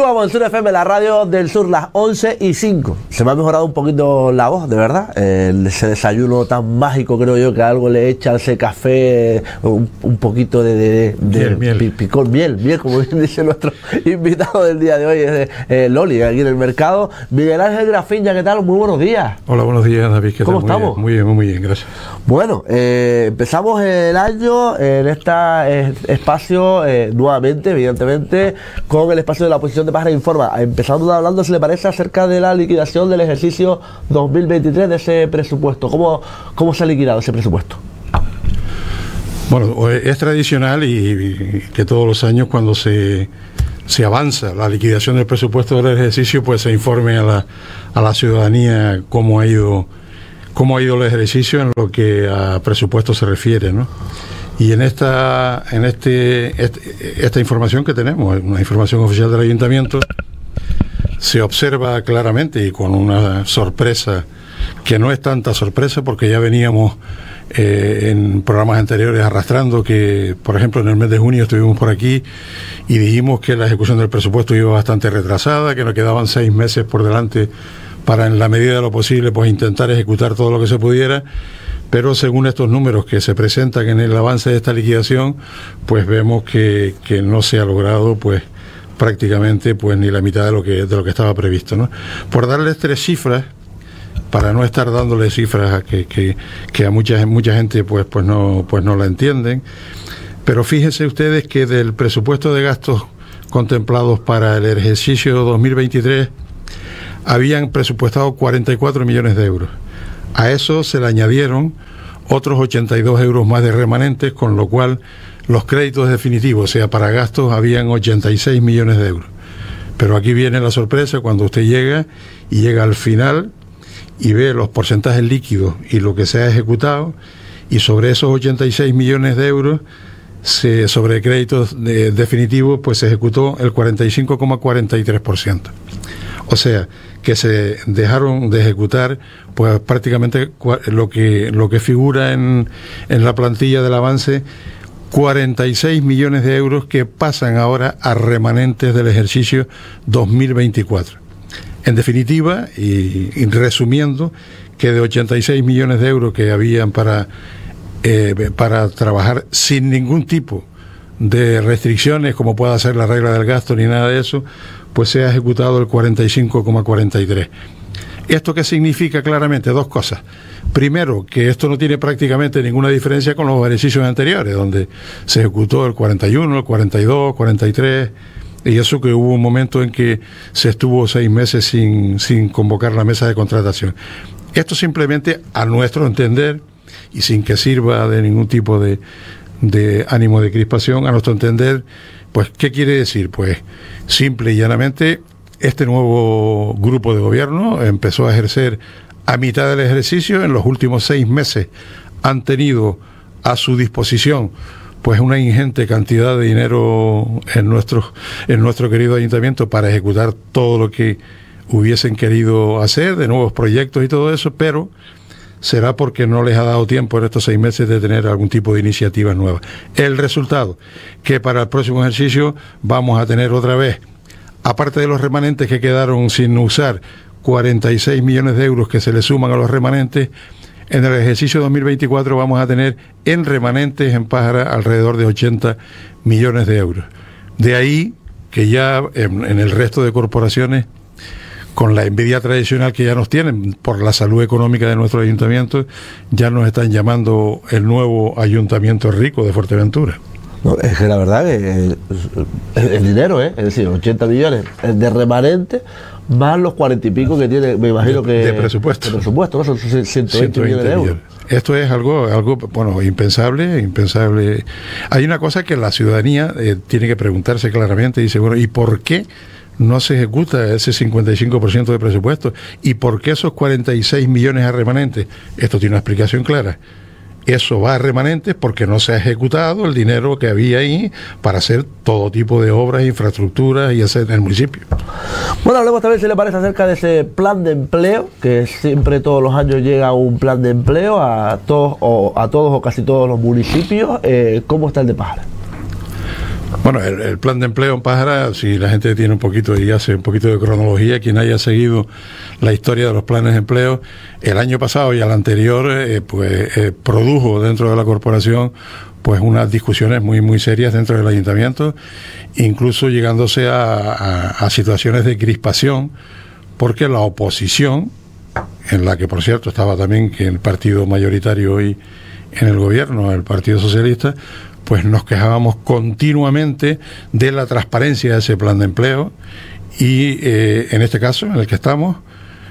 En Sur FM, la radio del sur, las 11 y 5. Se me ha mejorado un poquito la voz, de verdad. ese desayuno tan mágico, creo yo, que algo le echa ese café, un, poquito de, miel, picor, miel, miel, como dice nuestro invitado del día de hoy, es eh, Loli, aquí en el mercado. Miguel Ángel Grafiña, ¿qué tal? Muy buenos días. Hola, buenos días, David. ¿Qué ¿Cómo estamos? Muy bien, muy bien, gracias. Bueno, eh, empezamos el año en este espacio nuevamente, evidentemente, con el espacio de la oposición de Página Informa. Empezando hablando, si le parece, acerca de la liquidación del ejercicio 2023 de ese presupuesto. ¿Cómo, cómo se ha liquidado ese presupuesto? Bueno, es tradicional y, que todos los años cuando se, se avanza la liquidación del presupuesto del ejercicio, pues se informe a la, a la ciudadanía cómo ha ido cómo ha ido el ejercicio en lo que a presupuesto se refiere, ¿no? Y en esta, en este, esta información que tenemos, una información oficial del ayuntamiento, se observa claramente y con una sorpresa que no es tanta sorpresa porque ya veníamos eh, en programas anteriores arrastrando que, por ejemplo, en el mes de junio estuvimos por aquí y dijimos que la ejecución del presupuesto iba bastante retrasada, que nos quedaban seis meses por delante para, en la medida de lo posible, pues intentar ejecutar todo lo que se pudiera. Pero según estos números que se presentan en el avance de esta liquidación, pues vemos que, no se ha logrado pues prácticamente pues ni la mitad de lo que de lo que estaba previsto, ¿no? Por darles tres cifras para no estar dándole cifras que, que, a mucha mucha gente pues pues no pues no la entienden, pero fíjense ustedes que del presupuesto de gastos contemplados para el ejercicio 2023 habían presupuestado 44 millones de euros a eso se le añadieron otros 82 euros más de remanentes, con lo cual los créditos definitivos, o sea, para gastos, habían 86 millones de euros. Pero aquí viene la sorpresa cuando usted llega y llega al final y ve los porcentajes líquidos y lo que se ha ejecutado, y sobre esos 86 millones de euros, se, sobre créditos definitivos, pues se ejecutó el 45,43%. O sea, que se dejaron de ejecutar pues prácticamente lo que lo que figura en, en la plantilla del avance 46 millones de euros que pasan ahora a remanentes del ejercicio 2024. En definitiva, y, resumiendo, que de 86 millones de euros que habían para, eh, para trabajar sin ningún tipo de restricciones, como pueda ser la regla del gasto ni nada de eso, pues se ha ejecutado el 45,43. ¿Esto qué significa claramente? Dos cosas. Primero, que esto no tiene prácticamente ninguna diferencia con los ejercicios anteriores, donde se ejecutó el 41, el 42, 43, y eso que hubo un momento en que se estuvo seis meses sin, sin convocar la mesa de contratación. Esto simplemente, a nuestro entender, y sin que sirva de ningún tipo de, de ánimo de crispación, a nuestro entender, pues, ¿qué quiere decir? Pues, simple y llanamente, este nuevo grupo de gobierno empezó a ejercer a mitad del ejercicio, en los últimos seis meses han tenido a su disposición pues una ingente cantidad de dinero en nuestro, en nuestro querido ayuntamiento para ejecutar todo lo que hubiesen querido hacer, de nuevos proyectos y todo eso, pero será porque no les ha dado tiempo en estos seis meses de tener algún tipo de iniciativa nueva. El resultado, que para el próximo ejercicio vamos a tener otra vez, aparte de los remanentes que quedaron sin usar, 46 millones de euros que se le suman a los remanentes, en el ejercicio 2024 vamos a tener en remanentes en Pájara alrededor de 80 millones de euros. De ahí que ya en el resto de corporaciones con la envidia tradicional que ya nos tienen por la salud económica de nuestro ayuntamiento, ya nos están llamando el nuevo ayuntamiento rico de Fuerteventura. Es que la verdad que el, dinero, ¿eh? es decir, 80 millones de remanente más los 40 y pico que tiene, me imagino que... De presupuesto. De presupuesto, ¿no? Son 120, millones de euros. Esto es algo, algo, bueno, impensable, impensable. Hay una cosa que la ciudadanía eh, tiene que preguntarse claramente, dice, bueno, ¿y por qué no se ejecuta ese 55% de presupuesto. ¿Y por qué esos 46 millones a remanentes? Esto tiene una explicación clara. Eso va a remanentes porque no se ha ejecutado el dinero que había ahí para hacer todo tipo de obras, infraestructuras y hacer en el municipio. Bueno, hablemos también, si le parece, acerca de ese plan de empleo, que siempre todos los años llega un plan de empleo a todos o, a todos o casi todos los municipios. Eh, ¿Cómo está el de Pájara? Bueno, el, plan de empleo en Pájara, si la gente tiene un poquito y hace un poquito de cronología, quien haya seguido la historia de los planes de empleo, el año pasado y al anterior, eh, pues eh, produjo dentro de la corporación pues unas discusiones muy muy serias dentro del ayuntamiento, incluso llegándose a, situaciones de crispación, porque la oposición, en la que por cierto estaba también el partido mayoritario hoy en el gobierno, el Partido Socialista, pues nos quejábamos continuamente de la transparencia de ese plan de empleo y eh, en este caso en el que estamos,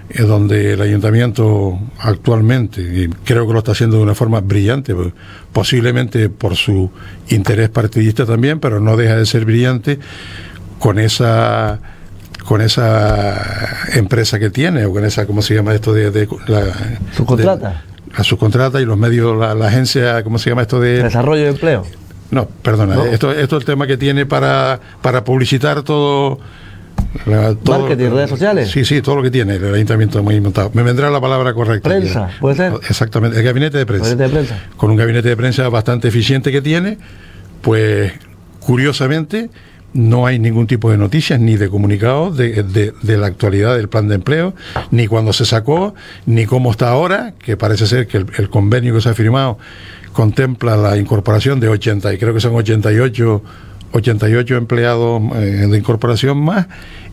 es donde el ayuntamiento actualmente, y creo que lo está haciendo de una forma brillante, pues, posiblemente por su interés partidista también, pero no deja de ser brillante con esa con esa empresa que tiene o con esa cómo se llama esto de, la subcontrata. la subcontrata y los medios la, la, agencia cómo se llama esto de desarrollo de empleo no, perdona, Esto, esto es el tema que tiene para, para publicitar todo, Marketing, redes sociales. Sí, sí, todo lo que tiene el ayuntamiento muy montado. Me vendrá la palabra correcta. Prensa, puede ser. Exactamente, el gabinete de prensa. Gabinete de prensa. Con un gabinete de prensa bastante eficiente que tiene, pues curiosamente no hay ningún tipo de noticias ni de comunicados de, de, la actualidad del plan de empleo, ni cuando se sacó, ni cómo está ahora, que parece ser que el, el convenio que se ha firmado contempla la incorporación de 80, y creo que son 88, 88 empleados eh, de incorporación más,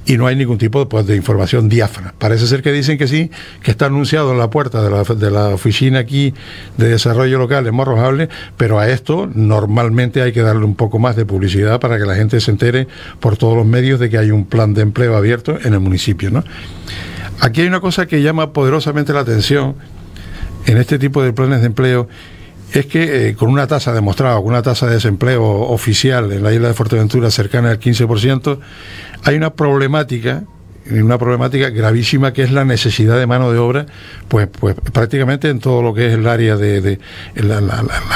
y no hay ningún tipo pues, de información diáfana. Parece ser que dicen que sí, que está anunciado en la puerta de la, de la oficina aquí de desarrollo local en Morrojable, pero a esto normalmente hay que darle un poco más de publicidad para que la gente se entere por todos los medios de que hay un plan de empleo abierto en el municipio. ¿no? Aquí hay una cosa que llama poderosamente la atención en este tipo de planes de empleo es que eh, con una tasa demostrada, con una tasa de desempleo oficial en la isla de Fuerteventura cercana al 15%, hay una problemática una problemática gravísima que es la necesidad de mano de obra, pues, pues prácticamente en todo lo que es el área de, la,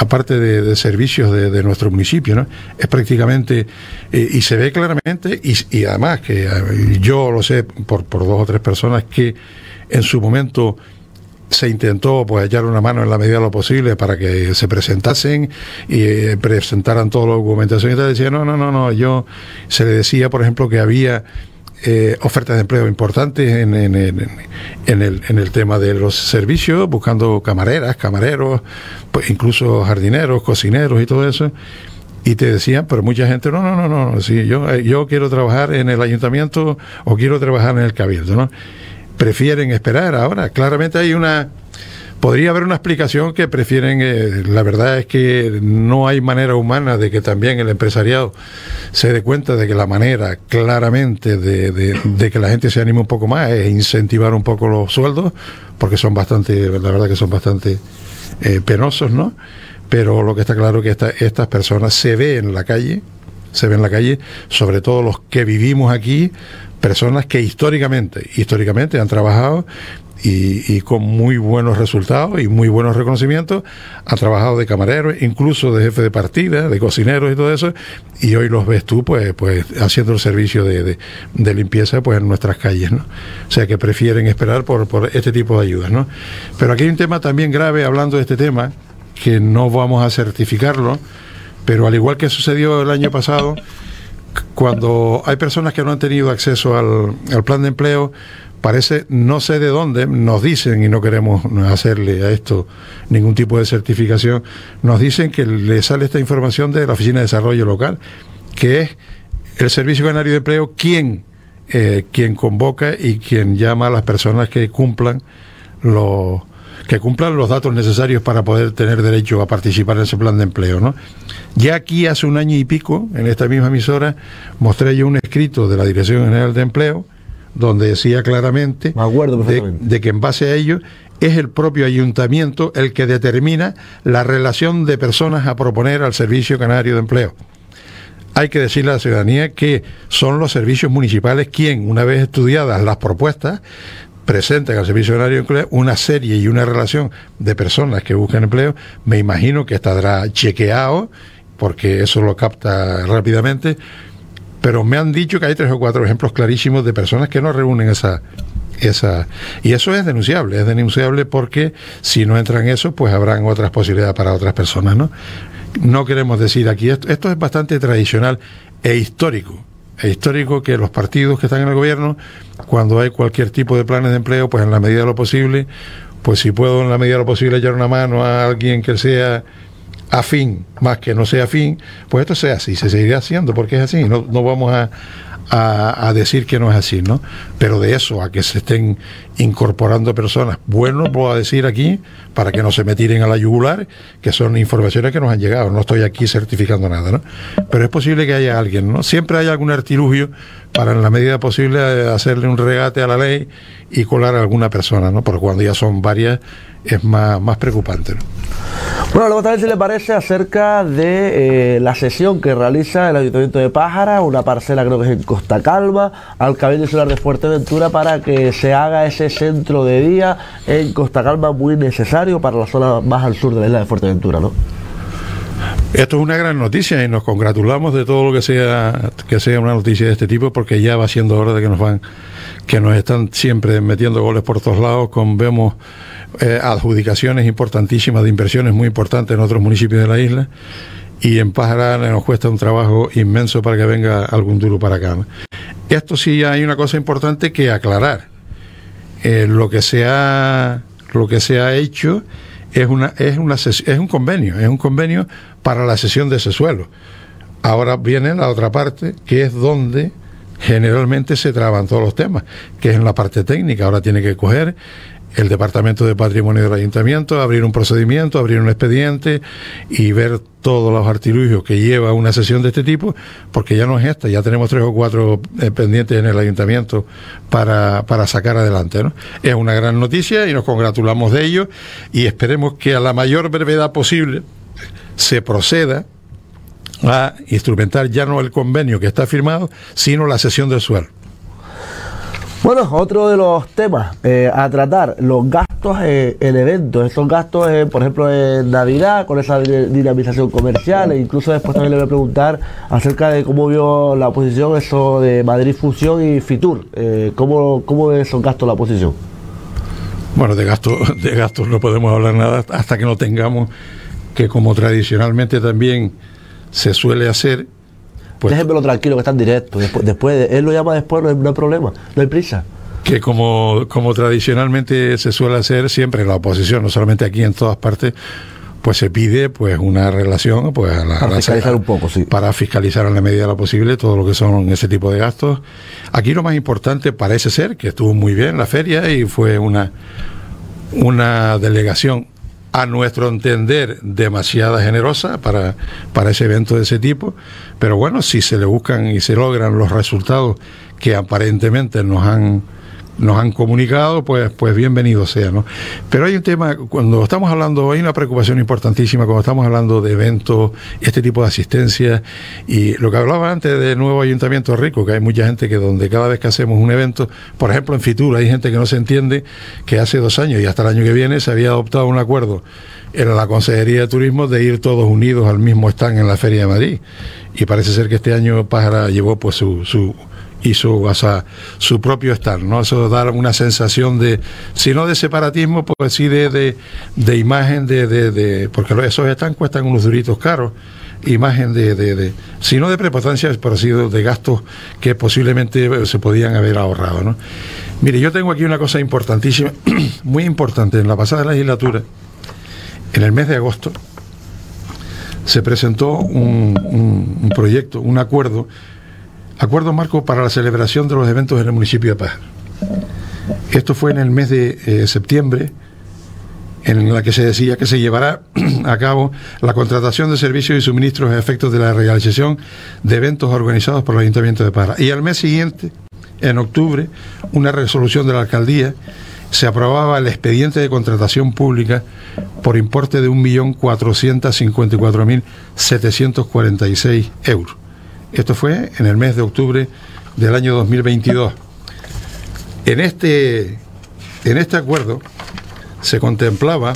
parte de, servicios de, nuestro municipio, ¿no? Es prácticamente, eh, y se ve claramente, y, y, además que eh, yo lo sé por, por dos o tres personas que en su momento se intentó pues echar una mano en la medida de lo posible para que se presentasen y eh, presentaran toda la documentación y tal. Decía, no, no, no, no, yo se le decía, por ejemplo, que había eh, ofertas de empleo importantes en, en, en, el, en el tema de los servicios, buscando camareras, camareros, pues incluso jardineros, cocineros y todo eso. Y te decían, pero mucha gente, no, no, no, no, sí, yo, eh, yo quiero trabajar en el ayuntamiento o quiero trabajar en el cabildo, ¿no? Prefieren esperar ahora. Claramente hay una... Podría haber una explicación que prefieren, eh, la verdad es que no hay manera humana de que también el empresariado se dé cuenta de que la manera claramente de, que la gente se anime un poco más es incentivar un poco los sueldos, porque son bastante, la verdad que son bastante eh, penosos, ¿no? Pero lo que está claro es que estas personas se ven en la calle, se ven en la calle, sobre todo los que vivimos aquí, personas que históricamente, históricamente han trabajado y, con muy buenos resultados y muy buenos reconocimientos, han trabajado de camareros, incluso de jefe de partida, de cocineros y todo eso, y hoy los ves tú pues, pues haciendo el servicio de, de, limpieza pues en nuestras calles, ¿no? O sea que prefieren esperar por, por este tipo de ayudas, ¿no? Pero aquí hay un tema también grave hablando de este tema, que no vamos a certificarlo, pero al igual que sucedió el año pasado, cuando hay personas que no han tenido acceso al, plan de empleo, parece, no sé de dónde, nos dicen, y no queremos hacerle a esto ningún tipo de certificación, nos dicen que le sale esta información de la Oficina de Desarrollo Local, que es el Servicio Canario de Empleo quien, eh, quien convoca y quien llama a las personas que cumplan los que cumplan los datos necesarios para poder tener derecho a participar en ese plan de empleo. ¿no? Ya aquí hace un año y pico, en esta misma emisora, mostré yo un escrito de la Dirección General de Empleo, donde decía claramente de, que en base a ello es el propio ayuntamiento el que determina la relación de personas a proponer al Servicio Canario de Empleo. Hay que decirle a la ciudadanía que son los servicios municipales quien, una vez estudiadas las propuestas, presenten al Servicio Canario de Empleo una serie y una relación de personas que buscan empleo, me imagino que estará chequeado, porque eso lo capta rápidamente, pero me han dicho que hay tres o cuatro ejemplos clarísimos de personas que no reúnen esa, esa y eso es denunciable, es denunciable porque si no entran eso, pues habrán otras posibilidades para otras personas, ¿no? No queremos decir aquí esto, esto es bastante tradicional e histórico. Es histórico que los partidos que están en el gobierno, cuando hay cualquier tipo de planes de empleo, pues en la medida de lo posible, pues si puedo en la medida de lo posible echar una mano a alguien que sea afín, más que no sea afín, pues esto sea así, se seguirá haciendo porque es así, no, no vamos a, a, decir que no es así, ¿no? Pero de eso a que se estén incorporando personas, bueno, puedo decir aquí, para que no se me tiren a la yugular, que son informaciones que nos han llegado, no estoy aquí certificando nada, ¿no? Pero es posible que haya alguien, ¿no? Siempre hay algún artilugio para en la medida posible hacerle un regate a la ley y colar a alguna persona, ¿no? Porque cuando ya son varias es más, más preocupante, ¿no? Bueno, luego también si le parece acerca de eh, la sesión que realiza el Ayuntamiento de Pájara, una parcela creo que es en Costa Calma, al Cabildo Insular de Fuerteventura para que se haga ese centro de día en Costa Calma muy necesario para la zona más al sur de la isla de Fuerteventura, ¿no? Esto es una gran noticia y nos congratulamos de todo lo que sea que sea una noticia de este tipo porque ya va siendo hora de que nos van que nos están siempre metiendo goles por todos lados con vemos eh, adjudicaciones importantísimas de inversiones muy importantes en otros municipios de la isla y en Pájara nos cuesta un trabajo inmenso para que venga algún duro para acá. Esto sí hay una cosa importante que aclarar. Eh, lo que se ha lo que se ha hecho es una es una es un convenio, es un convenio para la cesión de ese suelo. Ahora viene la otra parte, que es donde generalmente se traban todos los temas, que es en la parte técnica. Ahora tiene que coger el Departamento de Patrimonio del Ayuntamiento, abrir un procedimiento, abrir un expediente y ver todos los artilugios que lleva una sesión de este tipo, porque ya no es esta, ya tenemos tres o cuatro eh, pendientes en el Ayuntamiento para, para sacar adelante. Es una gran noticia y nos congratulamos de ello y esperemos que a la mayor brevedad posible se proceda a instrumentar ya no el convenio que está firmado, sino la sesión del suelo. Bueno, otro de los temas eh, a tratar, los gastos eh, en eventos, esos gastos, eh, por ejemplo, en Navidad, con esa dinamización comercial, e incluso después también le voy a preguntar acerca de cómo vio la oposición eso de Madrid Fusión y Fitur, ¿cómo, ¿cómo ve esos gastos la oposición? Bueno, de gastos, de gastos no podemos hablar nada hasta que no tengamos que como tradicionalmente también se suele hacer, pues, Déjenmelo tranquilo, que están directo. Después, después, él lo llama después, no hay, problema, no hay prisa. Que como, como tradicionalmente se suele hacer siempre en la oposición, no solamente aquí, en todas partes, pues se pide pues una relación pues para fiscalizar un poco sí para fiscalizar en la medida de lo posible todo lo que son ese tipo de gastos aquí lo más importante parece ser que estuvo muy bien la feria y fue una una delegación a nuestro entender, demasiada generosa para, para ese evento de ese tipo. Pero bueno, si se le buscan y se logran los resultados que aparentemente nos han nos han comunicado, pues, pues bienvenido sea, ¿no? Pero hay un tema, cuando estamos hablando, hay una preocupación importantísima cuando estamos hablando de eventos, este tipo de asistencia, y lo que hablaba antes de nuevo ayuntamiento rico, que hay mucha gente que donde cada vez que hacemos un evento, por ejemplo en Fitur, hay gente que no se entiende que hace dos años y hasta el año que viene se había adoptado un acuerdo en la Consejería de Turismo de ir todos unidos al mismo stand en la Feria de Madrid. Y parece ser que este año Pájara llevó pues su, su y su, su propio estar, ¿no? Eso da una sensación de, si no de separatismo, pues sí de, de, imagen de, de, porque esos están cuestan unos duritos caros, imagen de, de, si no de prepotència, pero sí de gastos que posiblemente se podían haber ahorrado, ¿no? Mire, yo tengo aquí una cosa importantísima, muy importante, en la pasada legislatura, en el mes de agosto, se presentó un proyecto, un acuerdo Acuerdo marco para la celebración de los eventos en el municipio de Paz. Esto fue en el mes de eh, septiembre, en la que se decía que se llevará a cabo la contratación de servicios y suministros a efectos de la realización de eventos organizados por el Ayuntamiento de Parra. Y al mes siguiente, en octubre, una resolución de la alcaldía se aprobaba el expediente de contratación pública por importe de 1.454.746 euros. Esto fue en el mes de octubre del año 2022. En este, en este acuerdo se contemplaba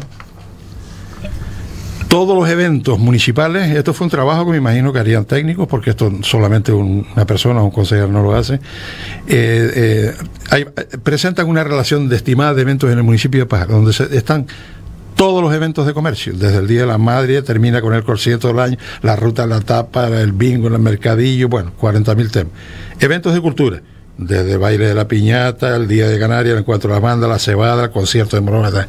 todos los eventos municipales, esto fue un trabajo que me imagino que harían técnicos, porque esto solamente una persona o un consejero no lo hace, eh, eh, presentan una relación de estimada de eventos en el municipio de Pájaro, donde están todos los eventos de comercio, desde el Día de la Madre, termina con el concierto del año, la ruta, la tapa, el bingo, el mercadillo, bueno, 40.000 temas. Eventos de cultura, desde el baile de la piñata, el Día de Canarias, el encuentro de la banda, la cebada, el concierto de Morona.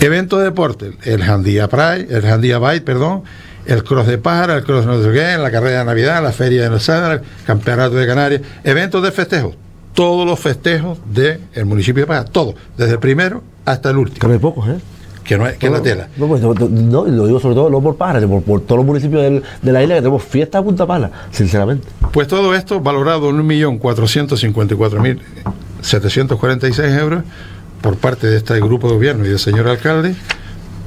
Eventos de deporte, el Jandía Pride, el Jandía Bite, perdón, el cross de pájara, el cross no sé la carrera de Navidad, la feria de los el campeonato de Canarias, eventos de festejos, todos los festejos del municipio de Pájara, todos, desde el primero hasta el último. Que hay pocos, ¿eh? Que no es, que la tela. No, pues, no, lo digo sobre todo no por Pájara, sino por, todos los municipios de la isla que tenemos fiesta a punta pala, sinceramente. Pues todo esto valorado en 1.454.746 euros por parte de este grupo de gobierno y del señor alcalde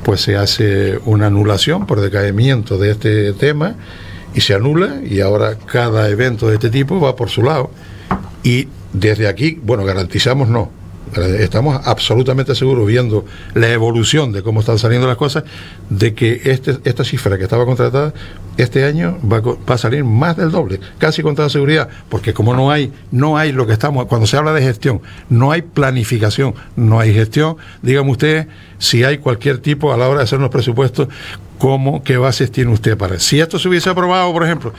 pues se hace una anulación por decaimiento de este tema y se anula y ahora cada evento de este tipo va por su lado. Y desde aquí, bueno, garantizamos no, estamos absolutamente seguros, viendo la evolución de cómo están saliendo las cosas, de que este, esta cifra que estaba contratada este año va, a salir más del doble, casi con toda seguridad, porque como no hay, no hay lo que estamos, cuando se habla de gestión, no hay planificación, no hay gestión, dígame usted si hay cualquier tipo a la hora de hacer los presupuestos, cómo, qué bases tiene usted para. Si esto se hubiese aprobado, por ejemplo,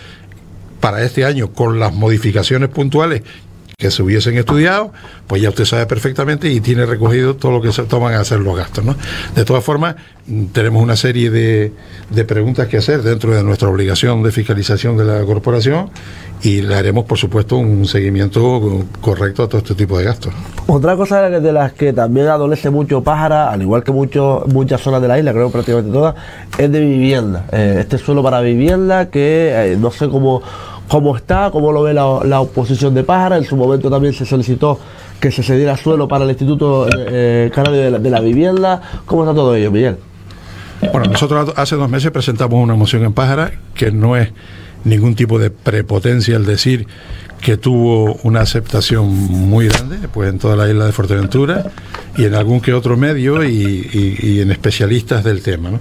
para este año con las modificaciones puntuales que se hubiesen estudiado, pues ya usted sabe perfectamente y tiene recogido todo lo que se toman a hacer los gastos. ¿no? De todas formas, mm, tenemos una serie de, de preguntas que hacer dentro de nuestra obligación de fiscalización de la corporación y le haremos, por supuesto, un seguimiento correcto a todo este tipo de gastos. Otra cosa de las que también adolece mucho Pájara, al igual que muchos muchas zonas de la isla, creo prácticamente todas, es de vivienda. Eh, este suelo para vivienda que eh, no sé cómo cómo está, cómo lo ve la, oposición de Pájara. En su momento también se solicitó que se cediera suelo para el Instituto eh, Canario de la, Vivienda. ¿Cómo está todo ello, Miguel? Bueno, nosotros hace dos meses presentamos una moción en Pájara que no es ningún tipo de prepotencia al decir que tuvo una aceptación muy grande pues en toda la isla de Fuerteventura y en algún que otro medio y, en especialistas del tema.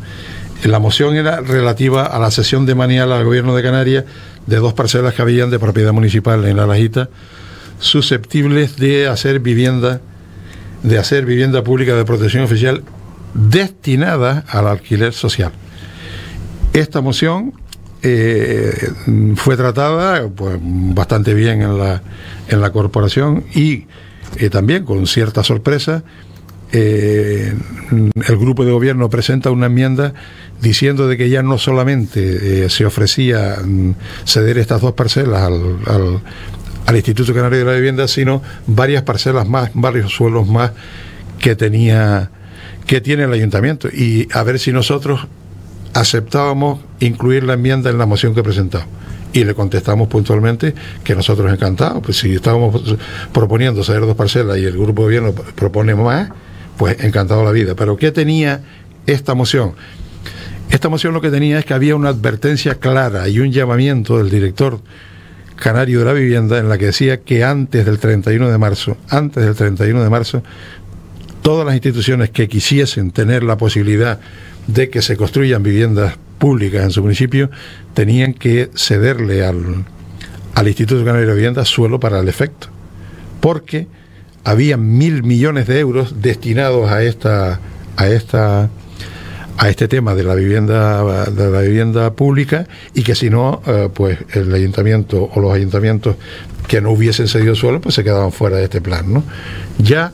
La moción era relativa a la sesión de manial al gobierno de Canarias de dos parcelas que habían de propiedad municipal en la Lajita, susceptibles de hacer vivienda, de hacer vivienda pública de protección oficial destinada al alquiler social. Esta moción eh, fue tratada pues, bastante bien en la, en la corporación y eh, también con cierta sorpresa eh, el grupo de gobierno presenta una enmienda diciendo de que ya no solamente eh, se ofrecía mm, ceder estas dos parcelas al, al, Instituto Canario de la Vivienda, sino varias parcelas más, varios suelos más que tenía que tiene el ayuntamiento. Y a ver si nosotros aceptábamos incluir la enmienda en la moción que presentamos. Y le contestamos puntualmente que nosotros encantados, pues si estábamos proponiendo ceder dos parcelas y el grupo de gobierno propone más, pues encantado la vida. Pero ¿qué tenía esta moción? Esta moción lo que tenía es que había una advertencia clara y un llamamiento del director canario de la vivienda en la que decía que antes del 31 de marzo, antes del 31 de marzo, todas las instituciones que quisiesen tener la posibilidad de que se construyan viviendas públicas en su municipio tenían que cederle al, al Instituto Canario de Vivienda suelo para el efecto. Porque había mil millones de euros destinados a esta, a esta a este tema de la vivienda de la vivienda pública y que si no eh, pues el ayuntamiento o los ayuntamientos que no hubiesen cedido suelo pues se quedaban fuera de este plan no ya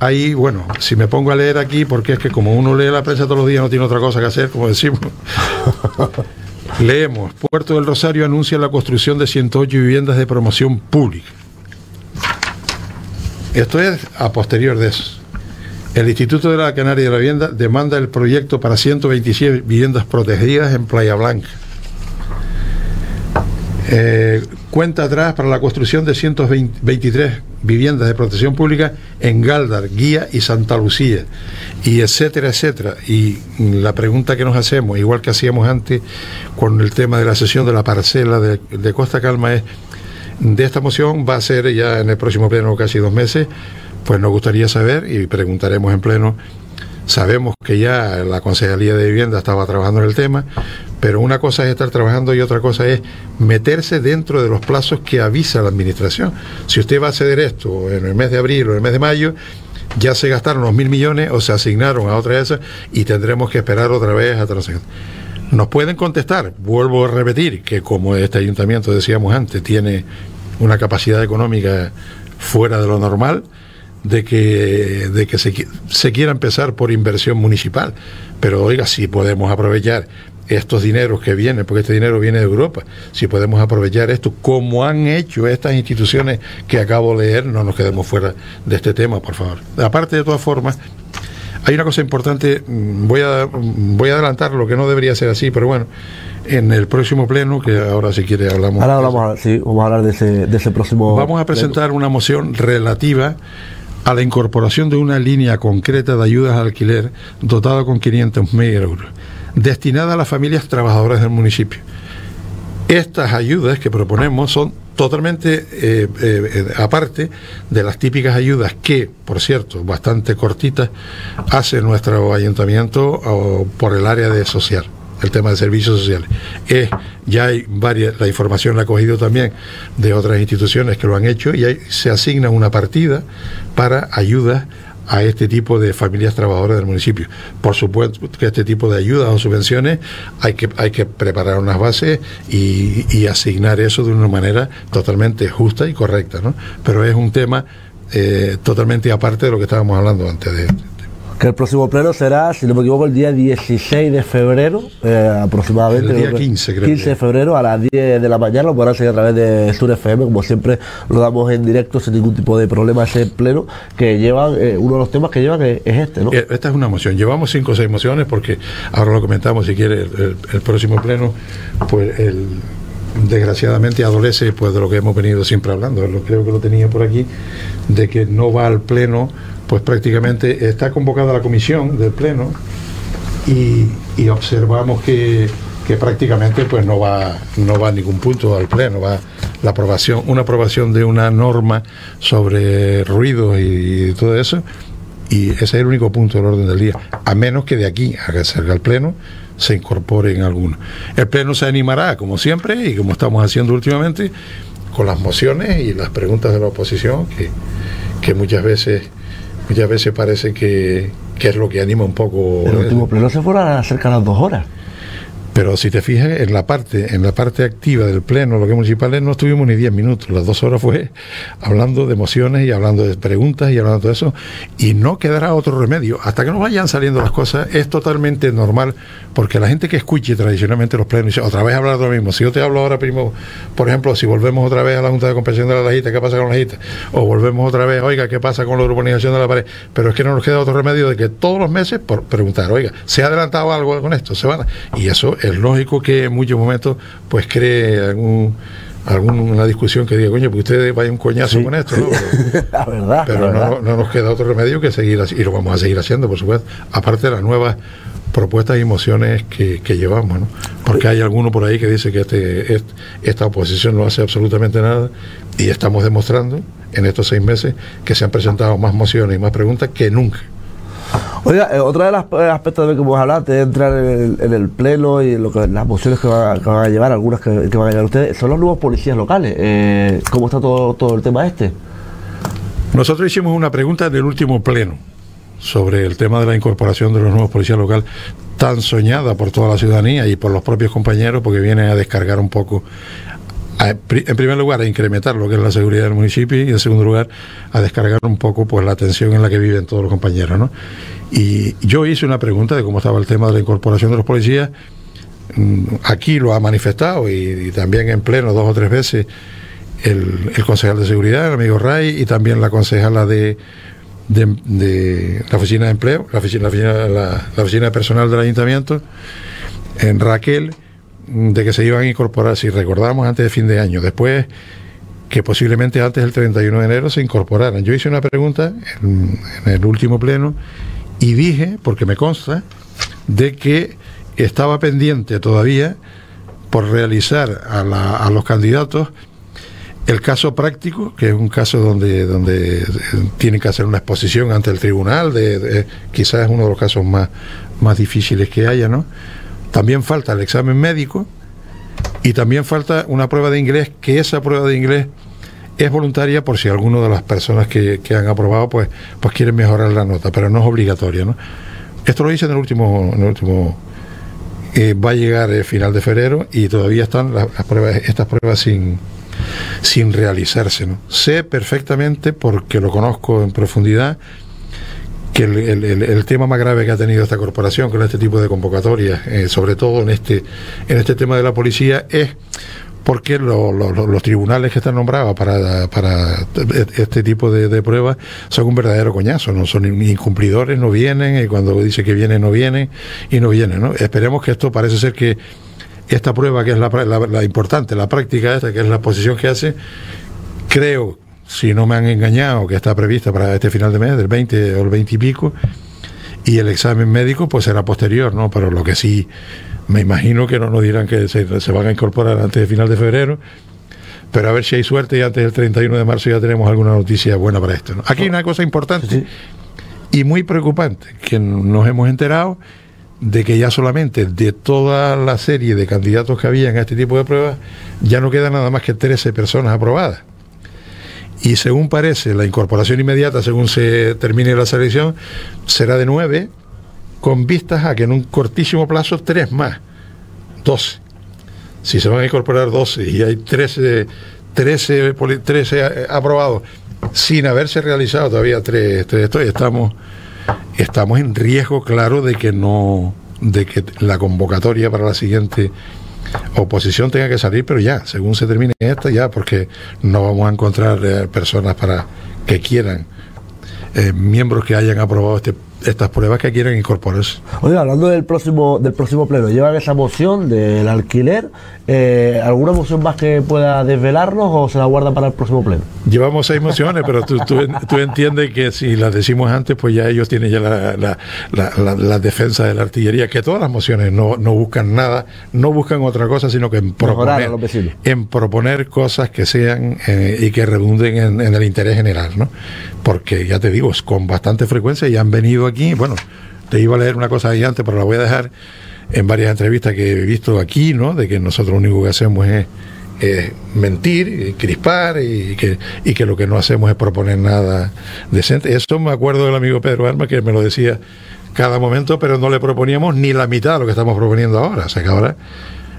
ahí bueno si me pongo a leer aquí porque es que como uno lee la prensa todos los días no tiene otra cosa que hacer como decimos. Leemos Puerto del Rosario anuncia la construcción de 108 viviendas de promoción pública esto es a posterior de eso. El Instituto de la Canaria de la Vivienda demanda el proyecto para 127 viviendas protegidas en Playa Blanca. Eh, cuenta atrás para la construcción de 123 viviendas de protección pública en Galdar, Guía y Santa Lucía, y etcétera, etcétera. Y la pregunta que nos hacemos, igual que hacíamos antes con el tema de la sesión de la parcela de, de Costa Calma, es de esta moción va a ser ya en el próximo pleno casi dos meses, pues nos gustaría saber y preguntaremos en pleno. Sabemos que ya la Concejalía de Vivienda estaba trabajando en el tema, pero una cosa es estar trabajando y otra cosa es meterse dentro de los plazos que avisa la Administración. Si usted va a ceder esto en el mes de abril o en el mes de mayo, ya se gastaron los mil millones o se asignaron a otra de esas y tendremos que esperar otra vez a transacción. Nos pueden contestar, vuelvo a repetir, que como este ayuntamiento, decíamos antes, tiene una capacidad económica fuera de lo normal, de que, de que se, se quiera empezar por inversión municipal. Pero oiga, si podemos aprovechar estos dineros que vienen, porque este dinero viene de Europa, si podemos aprovechar esto, como han hecho estas instituciones que acabo de leer, no nos quedemos fuera de este tema, por favor. Aparte, de todas formas, hay una cosa importante, mm, voy a, mm, voy a adelantar lo que no debería ser así, pero bueno, en el próximo pleno, que ahora si quiere hablamos. Ahora hablamos, sí, vamos a hablar de ese, de ese próximo. Vamos a presentar una moción relativa a la incorporación de una línea concreta de ayudas al alquiler dotada con 500 mil euros, destinada a las familias trabajadoras del municipio. Estas ayudas que proponemos son totalmente eh, eh, aparte de las típicas ayudas que, por cierto, bastante cortitas, hace nuestro ayuntamiento por el área de social el tema de servicios sociales. Es, ya hay varias, la información la ha cogido también de otras instituciones que lo han hecho y se asigna una partida para ayudas a este tipo de familias trabajadoras del municipio. Por supuesto que este tipo de ayudas o subvenciones hay que, hay que preparar unas bases y, asignar eso de una manera totalmente justa y correcta, ¿no? Pero es un tema eh, totalmente aparte de lo que estábamos hablando antes de, que el próximo pleno será, si no me equivoco, el día 16 de febrero, eh, aproximadamente. El día 15, creo. 15 de febrero a las 10 de la mañana, lo podrán seguir a través de Sur FM, como siempre lo damos en directo sin ningún tipo de problema ese pleno, que llevan, eh, uno de los temas que llevan es, este, ¿no? Eh, esta es una moción. Llevamos cinco o seis mociones porque, ahora lo comentamos, si quiere, el, próximo pleno, pues el desgraciadamente adolece pues de lo que hemos venido siempre hablando, creo que lo tenía por aquí, de que no va al pleno pues prácticamente está convocada la comisión del Pleno y, observamos que, prácticamente pues no va, no va a ningún punto al Pleno, va la aprobación, una aprobación de una norma sobre ruido y, todo eso, y ese es el único punto del orden del día, a menos que de aquí a que salga el Pleno se incorporen algunos. El Pleno se animará, como siempre, y como estamos haciendo últimamente, con las mociones y las preguntas de la oposición, que, que muchas veces muchas veces parece que, que es lo que anima un poco. El último pleno se fueron cerca de las dos horas. Pero si te fijas en la parte, en la parte activa del pleno, lo que municipales no estuvimos ni 10 minutos, las dos horas fue hablando de emociones y hablando de preguntas y hablando de eso, y no quedará otro remedio. Hasta que no vayan saliendo las cosas, es totalmente normal, porque la gente que escuche tradicionalmente los plenos dice, otra vez hablar de lo mismo. Si yo te hablo ahora, primo, por ejemplo, si volvemos otra vez a la Junta de Compensación de la Lajita, ¿qué pasa con la Lajita? O volvemos otra vez, oiga, ¿qué pasa con la urbanización de la pared? Pero es que no nos queda otro remedio de que todos los meses por preguntar, oiga, ¿se ha adelantado algo con esto? ¿Se van? Y eso es lógico que en muchos momentos pues cree algún alguna discusión que diga, coño, pues ustedes vayan un coñazo con esto, ¿no? la verdad. Pero No, nos queda otro remedio que seguir así, y lo vamos a seguir haciendo, por supuesto, aparte de las nuevas propuestas y emociones que, llevamos, ¿no? Porque hay alguno por ahí que dice que este, esta oposición no hace absolutamente nada y estamos demostrando en estos seis meses que se han presentado más mociones y más preguntas que nunca. Oiga, eh, otra de las eh, aspectos de que hemos hablado, de entrar en el, pleno y lo que, las mociones que, van a llevar, algunas que, van a llevar ustedes, son los nuevos policías locales. Eh, ¿Cómo está todo, todo el tema este? Nosotros hicimos una pregunta en el último pleno sobre el tema de la incorporación de los nuevos policías locales, tan soñada por toda la ciudadanía y por los propios compañeros, porque viene a descargar un poco en primer lugar, a incrementar lo que es la seguridad del municipio y en segundo lugar, a descargar un poco pues la tensión en la que viven todos los compañeros. ¿no? Y yo hice una pregunta de cómo estaba el tema de la incorporación de los policías. Mm, aquí lo ha manifestado y, también en pleno dos o tres veces el, concejal de seguridad, el amigo Ray, y también la concejala de, de, la oficina de empleo, la oficina, la oficina de personal del ayuntamiento, en Raquel de que se iban a incorporar, si recordamos, antes de fin de año. Después que posiblemente antes del 31 de enero se incorporaran. Yo hice una pregunta en, el último pleno y dije, porque me consta, de que estaba pendiente todavía por realizar a, los candidatos el caso práctico, que es un caso donde, donde tienen que hacer una exposición ante el tribunal, de, quizás es uno de los casos más, más difíciles que haya, ¿no? También falta el examen médico y también falta una prueba de inglés, que esa prueba de inglés es voluntaria por si alguno de las personas que, han aprobado pues, pues quieren mejorar la nota, pero no es obligatoria. ¿no? Esto lo hice en el último, último eh, va a llegar el final de febrero y todavía están las, pruebas, estas pruebas sin, sin realizarse. ¿no? Sé perfectamente, porque lo conozco en profundidad, que el, tema más grave que ha tenido esta corporación con este tipo de convocatorias, eh, sobre todo en este, en este tema de la policía, es porque los tribunales que están nombrados para, para este tipo de, pruebas son un verdadero coñazo, no son incumplidores, no vienen, y cuando dice que vienen, no vienen, y no vienen. ¿no? Esperemos que esto parece ser que esta prueba, que es la, la, importante, la práctica esta, que es la posición que hace, creo, si no me han engañado, que está prevista para este final de mes, del 20 o el 20 y pico, y el examen médico pues será posterior, ¿no? Pero lo que sí me imagino que no nos dirán que se, van a incorporar antes del final de febrero, pero a ver si hay suerte y antes del 31 de marzo ya tenemos alguna noticia buena para esto. Aquí hay una cosa importante y muy preocupante, que nos hemos enterado de que ya solamente de toda la serie de candidatos que había en este tipo de pruebas, ya no quedan nada más que 13 personas aprobadas. Y según parece, la incorporación inmediata, según se termine la selección, será de 9 con vistas a que en un cortísimo plazo tres más, 12. Si se van a incorporar 12 y hay 13, 13, 13 aprobados sin haberse realizado todavía tres, tres estamos, estamos en riesgo claro de que no de que la convocatoria para la siguiente oposición tenga que salir, pero ya, según se termine esta, ya, porque no vamos a encontrar eh, personas para que quieran, eh, miembros que hayan aprobado este estas pruebas que quieren incorporarse. Oiga, hablando del próximo del próximo pleno, llevan esa moción del alquiler. Eh, ¿Alguna moción más que pueda desvelarnos o se la guarda para el próximo pleno? Llevamos seis mociones, pero tú, tú, entiendes que si las decimos antes, pues ya ellos tienen ya la, la, defensa de la artillería, que todas las mociones no, no buscan nada, no buscan otra cosa, sino que en proponer, en proponer cosas que sean eh, y que redunden en, en el interés general, ¿no? Porque ya te digo, es con bastante frecuencia y han venido aquí bueno, te iba a leer una cosa ahí antes, pero la voy a dejar en varias entrevistas que he visto aquí, ¿no? De que nosotros lo único que hacemos es, mentir, crispar y que, y que lo que no hacemos es proponer nada decente. Eso me acuerdo del amigo Pedro Arma que me lo decía cada momento, pero no le proponíamos ni la mitad de lo que estamos proponiendo ahora. O sea que ahora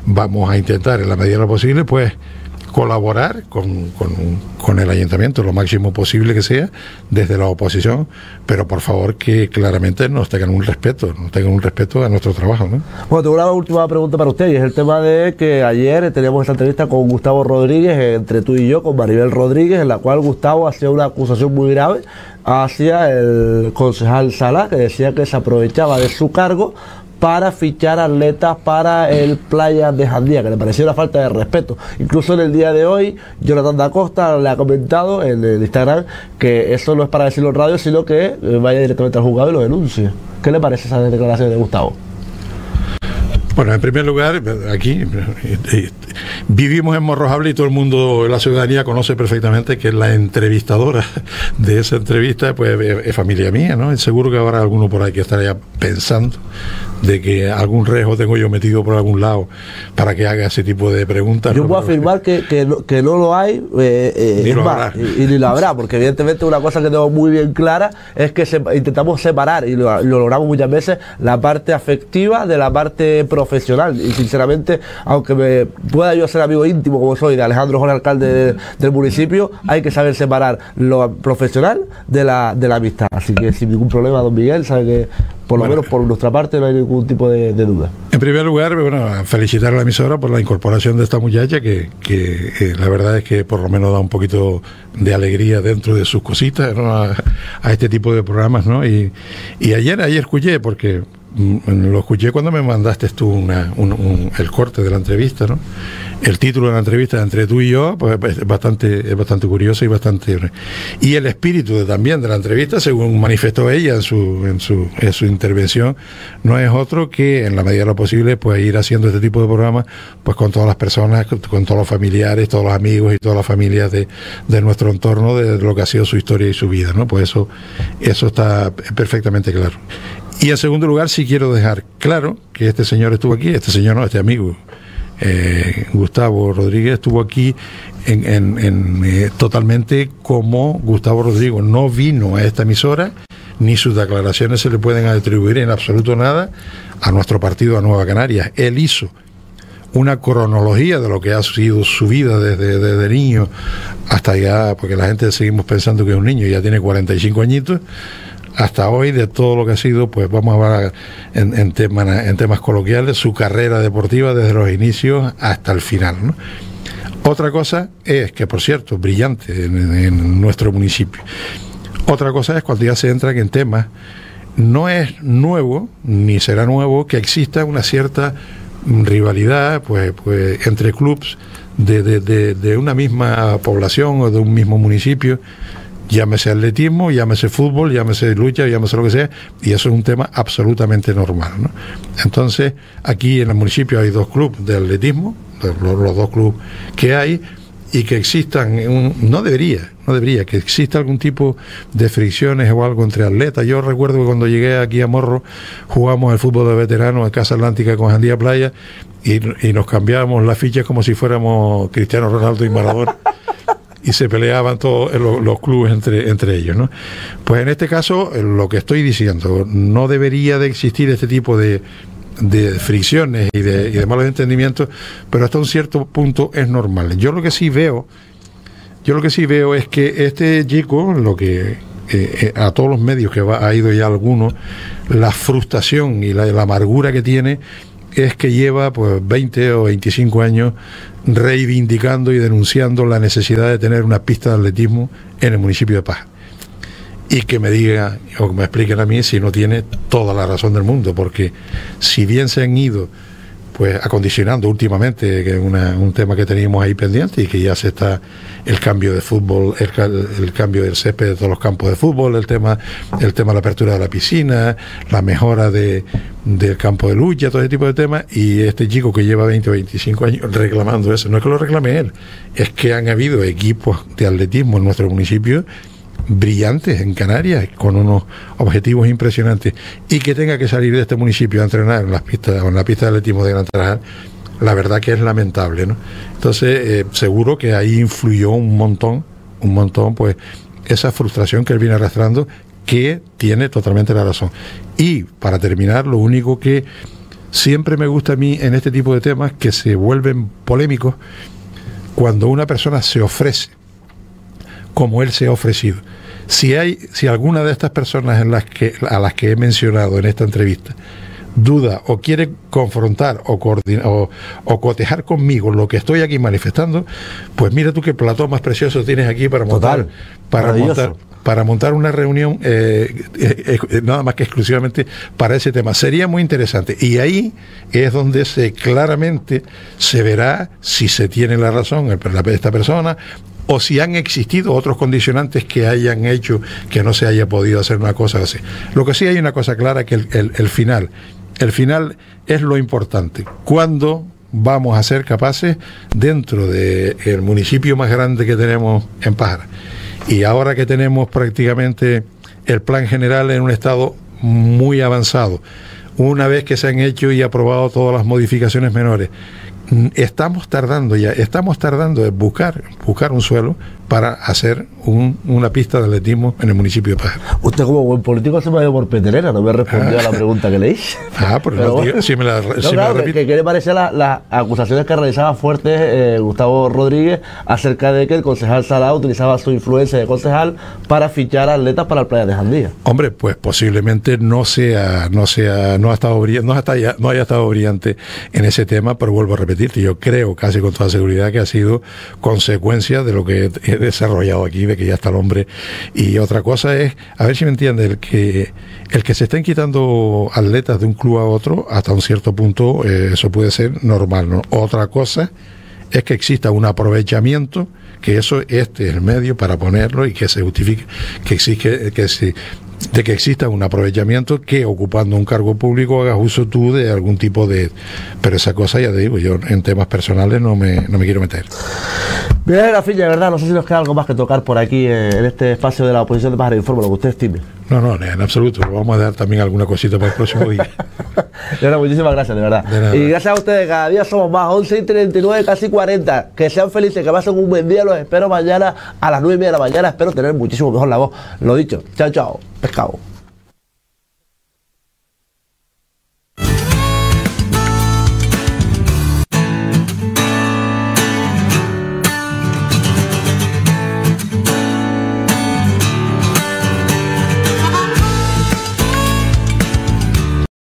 vamos a intentar, en la medida de lo posible, pues colaborar con, con, el ayuntamiento lo máximo posible que sea desde la oposición, pero por favor que claramente nos tengan un respeto, nos tengan un respeto a nuestro trabajo. ¿no? Bueno, tengo una última pregunta para usted y es el tema de que ayer teníamos esta entrevista con Gustavo Rodríguez, entre tú y yo, con Maribel Rodríguez, en la cual Gustavo hacía una acusación muy grave hacia el concejal Sala, que decía que se aprovechaba de su cargo para fichar atletas para el Playa de Jandía, que le pareció una falta de respeto. Incluso en el día de hoy, Jonathan da Costa le ha comentado en el Instagram que eso no es para decirlo en radio, sino que vaya directamente al juzgado y lo denuncie. ¿Qué le parece esa declaración de Gustavo? Bueno, en primer lugar, aquí eh, vivimos en Morrojable y todo el mundo, la ciudadanía conoce perfectamente que la entrevistadora de esa entrevista pues es familia mía, ¿no? Seguro que habrá alguno por ahí que estaría pensando de que algún riesgo tengo yo metido por algún lado para que haga ese tipo de preguntas. Yo puedo afirmar que, que, no, que, no, lo hay eh, eh ni lo habrá. Y, ni lo habrá, porque evidentemente una cosa que tengo muy bien clara es que intentamos separar, y lo, logramos muchas veces, la parte afectiva de la parte profesional. Y sinceramente, aunque me pueda yo ser amigo íntimo como soy de Alejandro Jorge, alcalde del municipio, hay que saber separar lo profesional de la, de la amistad. Así que sin ningún problema, don Miguel, sabe que por lo menos por nuestra parte no hay ningún tipo de, duda. En primer lugar, bueno, felicitar a la emisora por la incorporación de esta muchacha que, que eh, la verdad es que por lo menos da un poquito de alegría dentro de sus cositas a, este tipo de programas, ¿no? Y, y ayer, ayer escuché, porque lo escuché cuando me mandaste tú una, el corte de la entrevista, ¿no? el título de la entrevista entre tú y yo pues, es bastante es bastante curioso y bastante y el espíritu también de la entrevista según manifestó ella en su en su en su intervención no es otro que en la medida de lo posible pues ir haciendo este tipo de programas pues con todas las personas con, todos los familiares todos los amigos y todas las familias de, de nuestro entorno de lo que ha sido su historia y su vida no pues eso eso está perfectamente claro y en segundo lugar sí quiero dejar claro que este señor estuvo aquí este señor no este amigo eh, Gustavo Rodríguez estuvo aquí eh, totalmente como Gustavo Rodrigo no vino a esta emisora, ni sus declaraciones se le pueden atribuir en absoluto nada a nuestro partido a Nueva Canarias. Él hizo una cronología de lo que ha sido su vida desde, niño hasta ya, porque la gente seguimos pensando que es un niño, ya tiene 45 añitos, hasta hoy de todo lo que ha sido, pues vamos a hablar en, temas, en temas coloquiales, su carrera deportiva desde los inicios hasta el final. Otra cosa es que, por cierto, brillante en, nuestro municipio. Otra cosa es cuando ya se entran en temas, no es nuevo, ni será nuevo, que exista una cierta rivalidad pues, pues entre clubes de, de, una misma población o de un mismo municipio llámese atletismo, llámese fútbol, llámese lucha, llámese lo que sea, y eso es un tema absolutamente normal. ¿no? Entonces, aquí en el municipio hay dos clubes de atletismo, los, dos clubes que hay, y que existan, no debería, no debería, que exista algún tipo de fricciones o algo entre atletas. Yo recuerdo que cuando llegué aquí a Morro jugamos el fútbol de veteranos en Casa Atlántica con Jandía Playa y, y nos cambiábamos las fichas como si fuéramos Cristiano Ronaldo y Maradona y se peleaban todos los, clubes entre, entre ellos. ¿no? Pues en este caso, lo que estoy diciendo, no debería de existir este tipo de, de fricciones y de, y de malos entendimientos, pero hasta un cierto punto es normal. Yo lo que sí veo, yo lo que sí veo es que este chico, lo que eh, eh, a todos los medios que va, ha ido ya alguno, la frustración y la, la amargura que tiene es que lleva pues 20 o 25 años reivindicando y denunciando la necesidad de tener una pista de atletismo en el municipio de Paz. Y que me diga o que me expliquen a mí si no tiene toda la razón del mundo, porque si bien se han ido pues acondicionando últimamente, que es un tema que teníamos ahí pendiente y que ya se está el cambio de fútbol, el, cambio del césped de todos los campos de fútbol, el tema, el tema de la apertura de la piscina, la mejora de, del campo de lucha, todo ese tipo de temas, y este chico que lleva 20 o 25 años reclamando eso, no es que lo reclame él, es que han habido equipos de atletismo en nuestro municipio brillantes en Canarias, con unos objetivos impresionantes, y que tenga que salir de este municipio a entrenar en las pistas, en la pista de atletismo de Gran Tarajal, la verdad que es lamentable. Entonces, eh, seguro que ahí influyó un montón, un montón, pues, esa frustración que él viene arrastrando, que tiene totalmente la razón. Y para terminar, lo único que siempre me gusta a mí en este tipo de temas, que se vuelven polémicos, cuando una persona se ofrece como él se ha ofrecido. Si hay, si alguna de estas personas en las que, a las que he mencionado en esta entrevista duda o quiere confrontar o, coordinar, o, cotejar conmigo lo que estoy aquí manifestando, pues mira tú qué plató más precioso tienes aquí para montar, para montar, para montar una reunión eh, eh, eh, nada más que exclusivamente para ese tema. Sería muy interesante. Y ahí es donde se claramente se verá si se tiene la razón esta persona o si han existido otros condicionantes que hayan hecho que no se haya podido hacer una cosa así. Lo que sí hay una cosa clara que el, final, el final es lo importante. ¿Cuándo vamos a ser capaces dentro del municipio más grande que tenemos en Pájara? Y ahora que tenemos prácticamente el plan general en un estado muy avanzado, una vez que se han hecho y aprobado todas las modificaciones menores, estamos tardando ya, estamos tardando en buscar, buscar un suelo para hacer una pista de atletismo en el municipio de Pájaro. Usted como buen político se me ha ido por petelera, no me ha respondido a la pregunta que le hice. Ah, pero, si me la, si Que, ¿Qué le parece las acusaciones que realizaba fuertes eh, Gustavo Rodríguez acerca de que el concejal Salá utilizaba su influencia de concejal para fichar atletas para el Playa de Jandía? Hombre, pues posiblemente no sea, no sea, no ha estado no, hasta no haya estado brillante en ese tema, pero vuelvo a repetirte, yo creo casi con toda seguridad que ha sido consecuencia de lo que desarrollado aquí, de que ya está el hombre. Y otra cosa es, a ver si me entiende, el que, el que se estén quitando atletas de un club a otro, hasta un cierto punto, eh, eso puede ser normal. ¿no? Otra cosa es que exista un aprovechamiento que eso este es el medio para ponerlo y que se justifique que existe que si de que exista un aprovechamiento que ocupando un cargo público hagas uso tú de algún tipo de... Pero esa cosa ya te digo, yo en temas personales no me, no me quiero meter. Bien, la de verdad, no sé si nos queda algo más que tocar por aquí eh, en este espacio de la oposición de Pájaro Informe, lo que usted estime. No, no, en absoluto. Vamos a dar también alguna cosita para el próximo día. de verdad, muchísimas gracias, de verdad. y gracias a ustedes, cada día somos más, 11 y 39, casi 40. Que sean felices, que pasen un buen día, los espero mañana a las 9 y media de la mañana. Espero tener muchísimo mejor la voz. Lo dicho, chao, chao, pescado.